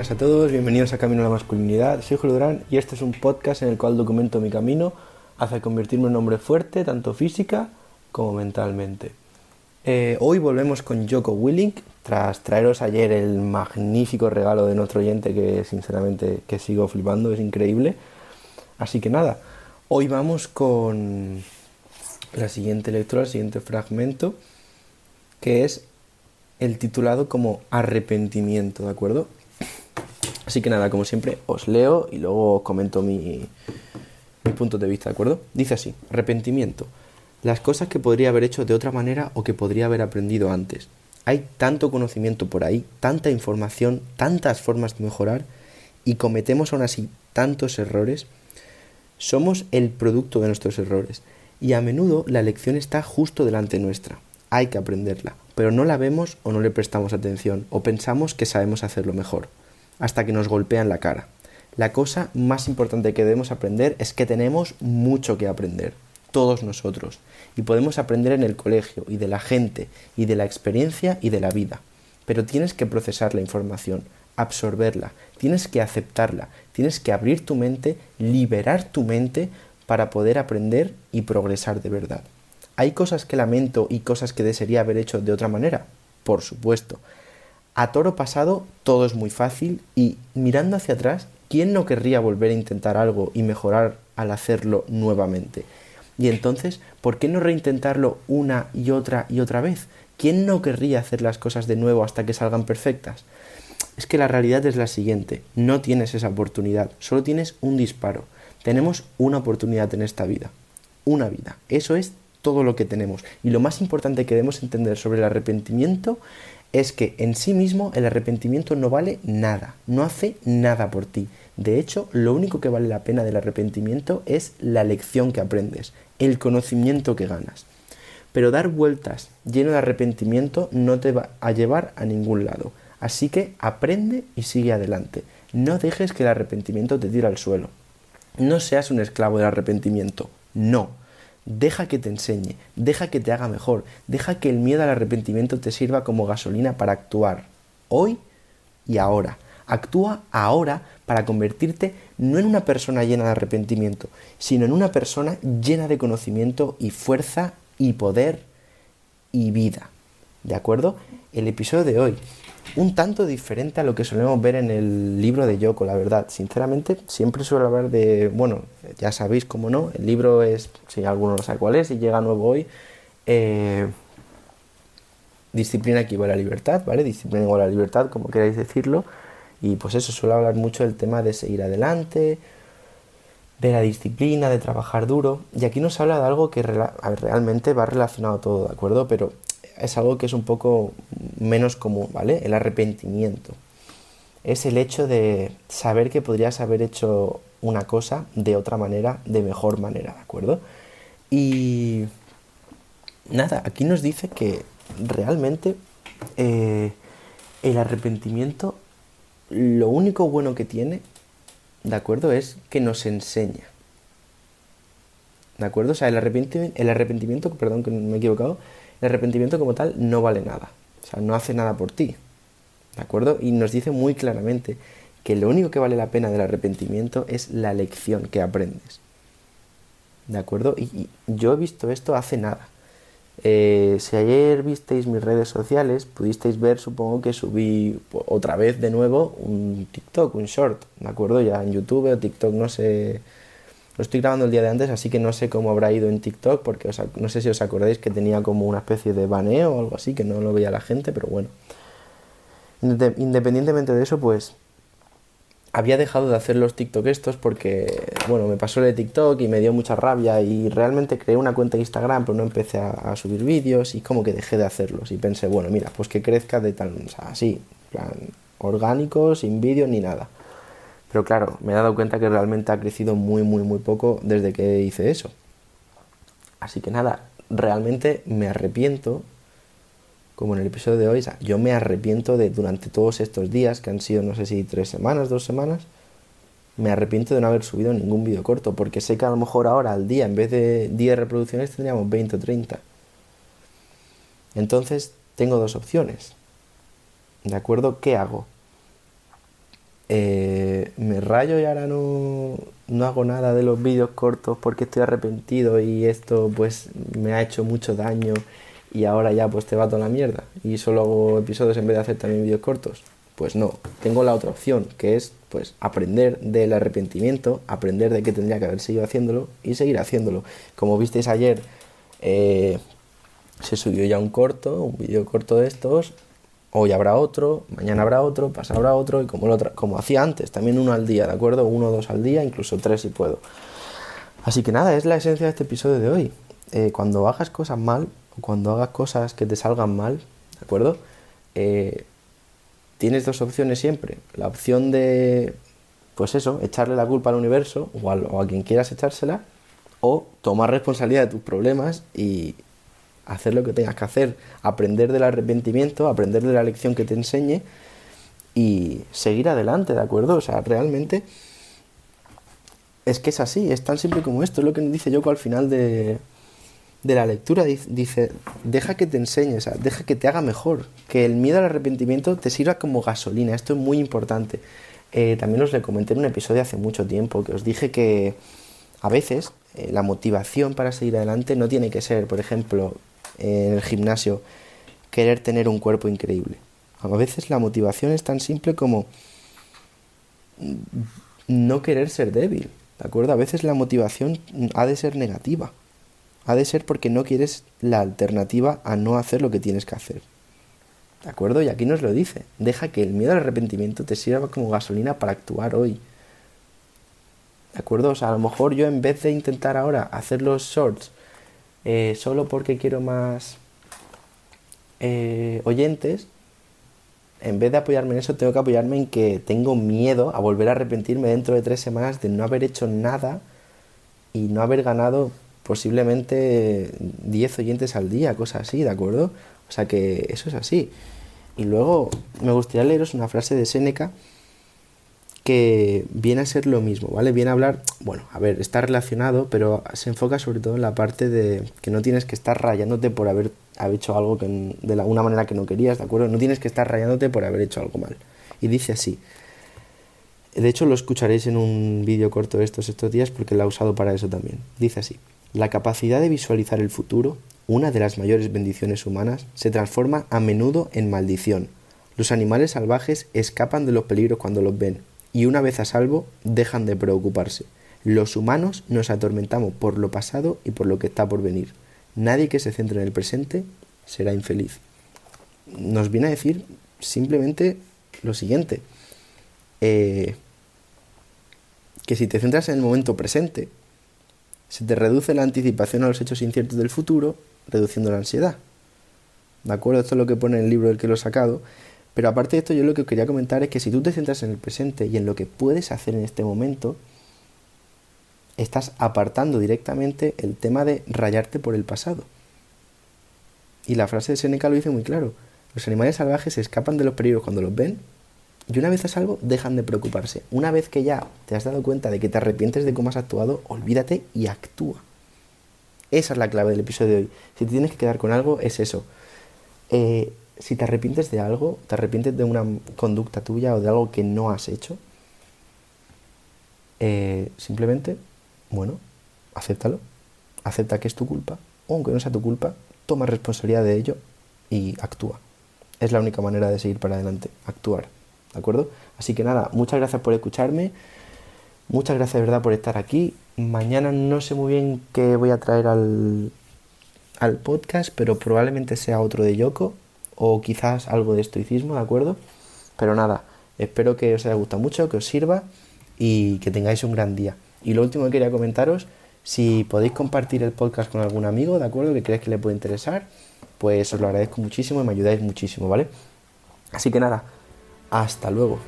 buenas a todos, bienvenidos a Camino a la Masculinidad. Soy Julio Durán y este es un podcast en el cual documento mi camino hacia convertirme en hombre fuerte, tanto física como mentalmente. Eh, hoy volvemos con Joko Willink, tras traeros ayer el magnífico regalo de nuestro oyente que sinceramente que sigo flipando, es increíble. Así que nada, hoy vamos con la siguiente lectura, el siguiente fragmento, que es el titulado como arrepentimiento, ¿de acuerdo? Así que nada, como siempre, os leo y luego os comento mi, mi punto de vista, ¿de acuerdo? Dice así, arrepentimiento. Las cosas que podría haber hecho de otra manera o que podría haber aprendido antes. Hay tanto conocimiento por ahí, tanta información, tantas formas de mejorar y cometemos aún así tantos errores. Somos el producto de nuestros errores y a menudo la lección está justo delante nuestra. Hay que aprenderla, pero no la vemos o no le prestamos atención o pensamos que sabemos hacerlo mejor, hasta que nos golpean la cara. La cosa más importante que debemos aprender es que tenemos mucho que aprender, todos nosotros, y podemos aprender en el colegio y de la gente y de la experiencia y de la vida. Pero tienes que procesar la información, absorberla, tienes que aceptarla, tienes que abrir tu mente, liberar tu mente para poder aprender y progresar de verdad. ¿Hay cosas que lamento y cosas que desearía haber hecho de otra manera? Por supuesto. A toro pasado todo es muy fácil y mirando hacia atrás, ¿quién no querría volver a intentar algo y mejorar al hacerlo nuevamente? Y entonces, ¿por qué no reintentarlo una y otra y otra vez? ¿Quién no querría hacer las cosas de nuevo hasta que salgan perfectas? Es que la realidad es la siguiente, no tienes esa oportunidad, solo tienes un disparo. Tenemos una oportunidad en esta vida, una vida. Eso es todo lo que tenemos. Y lo más importante que debemos entender sobre el arrepentimiento es que en sí mismo el arrepentimiento no vale nada, no hace nada por ti. De hecho, lo único que vale la pena del arrepentimiento es la lección que aprendes, el conocimiento que ganas. Pero dar vueltas lleno de arrepentimiento no te va a llevar a ningún lado. Así que aprende y sigue adelante. No dejes que el arrepentimiento te tire al suelo. No seas un esclavo del arrepentimiento. No. Deja que te enseñe, deja que te haga mejor, deja que el miedo al arrepentimiento te sirva como gasolina para actuar hoy y ahora. Actúa ahora para convertirte no en una persona llena de arrepentimiento, sino en una persona llena de conocimiento y fuerza y poder y vida. ¿De acuerdo? El episodio de hoy un tanto diferente a lo que solemos ver en el libro de Yoko, la verdad. Sinceramente, siempre suelo hablar de, bueno, ya sabéis cómo no, el libro es, si alguno no sabe cuál es y llega nuevo hoy, eh, disciplina equivale a libertad, ¿vale? Disciplina igual a libertad, como queráis decirlo. Y pues eso, suelo hablar mucho del tema de seguir adelante, de la disciplina, de trabajar duro. Y aquí nos habla de algo que realmente va relacionado todo, ¿de acuerdo? Pero es algo que es un poco menos común, ¿vale? El arrepentimiento. Es el hecho de saber que podrías haber hecho una cosa de otra manera, de mejor manera, ¿de acuerdo? Y nada, aquí nos dice que realmente eh, el arrepentimiento, lo único bueno que tiene, ¿de acuerdo? Es que nos enseña. ¿De acuerdo? O sea, el arrepentimiento, el arrepentimiento, perdón que me he equivocado, el arrepentimiento como tal no vale nada. O sea, no hace nada por ti. ¿De acuerdo? Y nos dice muy claramente que lo único que vale la pena del arrepentimiento es la lección que aprendes. ¿De acuerdo? Y, yo he visto esto hace nada. Eh, si ayer visteis mis redes sociales, pudisteis ver, supongo que subí otra vez de nuevo un TikTok, un short, ¿de acuerdo? Ya en YouTube o TikTok, no sé lo estoy grabando el día de antes, así que no sé cómo habrá ido en TikTok, porque no sé si os acordáis que tenía como una especie de baneo o algo así, que no lo veía la gente, pero bueno. Independientemente de eso, pues había dejado de hacer los TikTok estos porque, bueno, me pasó el de TikTok y me dio mucha rabia y realmente creé una cuenta de Instagram, pero no empecé a, subir vídeos y como que dejé de hacerlos y pensé, bueno, mira, pues que crezca de tal, o sea, así, plan, orgánico, sin vídeo ni nada. Pero claro, me he dado cuenta que realmente ha crecido muy, muy, muy poco desde que hice eso. Así que nada, realmente me arrepiento, como en el episodio de hoy, yo me arrepiento de durante todos estos días, que han sido no sé si tres semanas, dos semanas, me arrepiento de no haber subido ningún vídeo corto, porque sé que a lo mejor ahora al día, en vez de 10 reproducciones, tendríamos 20 o 30. Entonces, tengo dos opciones. ¿De acuerdo? ¿Qué hago? Eh, me rayo y ahora no, no hago nada de los vídeos cortos porque estoy arrepentido y esto pues me ha hecho mucho daño y ahora ya pues te va toda la mierda y solo hago episodios en vez de hacer también vídeos cortos. Pues no, tengo la otra opción, que es pues aprender del arrepentimiento, aprender de que tendría que haber seguido haciéndolo y seguir haciéndolo. Como visteis ayer, eh, se subió ya un corto, un vídeo corto de estos, hoy habrá otro, mañana habrá otro, pasado habrá otro, y como, lo como hacía antes, también uno al día, ¿de acuerdo? Uno o dos al día, incluso tres si puedo. Así que nada, es la esencia de este episodio de hoy. Eh, cuando hagas cosas mal, o cuando hagas cosas que te salgan mal, ¿de acuerdo? Eh, tienes dos opciones siempre. La opción de, pues eso, echarle la culpa al universo o a, quien quieras echársela, o tomar responsabilidad de tus problemas y hacer lo que tengas que hacer, aprender del arrepentimiento, aprender de la lección que te enseñe y seguir adelante, ¿de acuerdo? O sea, realmente es que es así, es tan simple como esto, es lo que dice Yoko al final de, de la lectura dice, deja que te enseñe, deja que te haga mejor, que el miedo al arrepentimiento te sirva como gasolina, esto es muy importante. Eh, también os le comenté en un episodio hace mucho tiempo que os dije que a veces eh, la motivación para seguir adelante no tiene que ser, por ejemplo, en el gimnasio, querer tener un cuerpo increíble. A veces la motivación es tan simple como no querer ser débil, ¿de acuerdo? A veces la motivación ha de ser negativa ha de ser porque no quieres la alternativa a no hacer lo que tienes que hacer. ¿De acuerdo? Y aquí nos lo dice. Deja que el miedo al arrepentimiento te sirva como gasolina para actuar hoy. ¿De acuerdo? O sea, a lo mejor yo en vez de intentar ahora hacer los shorts eh, solo porque quiero más eh, oyentes, en vez de apoyarme en eso, tengo que apoyarme en que tengo miedo a volver a arrepentirme dentro de tres semanas de no haber hecho nada y no haber ganado posiblemente 10 oyentes al día, cosas así, ¿de acuerdo? O sea que eso es así. Y luego me gustaría leeros una frase de Séneca que viene a ser lo mismo, ¿vale? Viene a hablar, bueno, a ver, está relacionado, pero se enfoca sobre todo en la parte de que no tienes que estar rayándote por haber, hecho algo de la, una manera que no querías, ¿de acuerdo? No tienes que estar rayándote por haber hecho algo mal. Y dice así, de hecho lo escucharéis en un vídeo corto de estos estos días porque lo ha usado para eso también. Dice así, la capacidad de visualizar el futuro, una de las mayores bendiciones humanas, se transforma a menudo en maldición. Los animales salvajes escapan de los peligros cuando los ven, y una vez a salvo dejan de preocuparse. Los humanos nos atormentamos por lo pasado y por lo que está por venir. Nadie que se centre en el presente será infeliz. Nos viene a decir simplemente lo siguiente, eh, que si te centras en el momento presente, se te reduce la anticipación a los hechos inciertos del futuro, reduciendo la ansiedad. ¿De acuerdo? Esto es lo que pone en el libro del que lo he sacado. Pero aparte de esto, yo lo que quería comentar es que si tú te centras en el presente y en lo que puedes hacer en este momento, estás apartando directamente el tema de rayarte por el pasado. Y la frase de Seneca lo dice muy claro. Los animales salvajes escapan de los peligros cuando los ven y una vez a salvo, dejan de preocuparse. Una vez que ya te has dado cuenta de que te arrepientes de cómo has actuado, olvídate y actúa. Esa es la clave del episodio de hoy. Si te tienes que quedar con algo, es eso. Eh, si te arrepientes de algo, te arrepientes de una conducta tuya o de algo que no has hecho, eh, simplemente, bueno, acéptalo. Acepta que es tu culpa, o aunque no sea tu culpa, toma responsabilidad de ello y actúa. Es la única manera de seguir para adelante, actuar. ¿de acuerdo? Así que nada, muchas gracias por escucharme, muchas gracias de verdad por estar aquí. Mañana no sé muy bien qué voy a traer al, al podcast, pero probablemente sea otro de Yoko o quizás algo de estoicismo, ¿de acuerdo? Pero nada, espero que os haya gustado mucho, que os sirva y que tengáis un gran día. Y lo último que quería comentaros, si podéis compartir el podcast con algún amigo, ¿de acuerdo? Que creáis que le puede interesar, pues os lo agradezco muchísimo y me ayudáis muchísimo, ¿vale? Así que nada, hasta luego.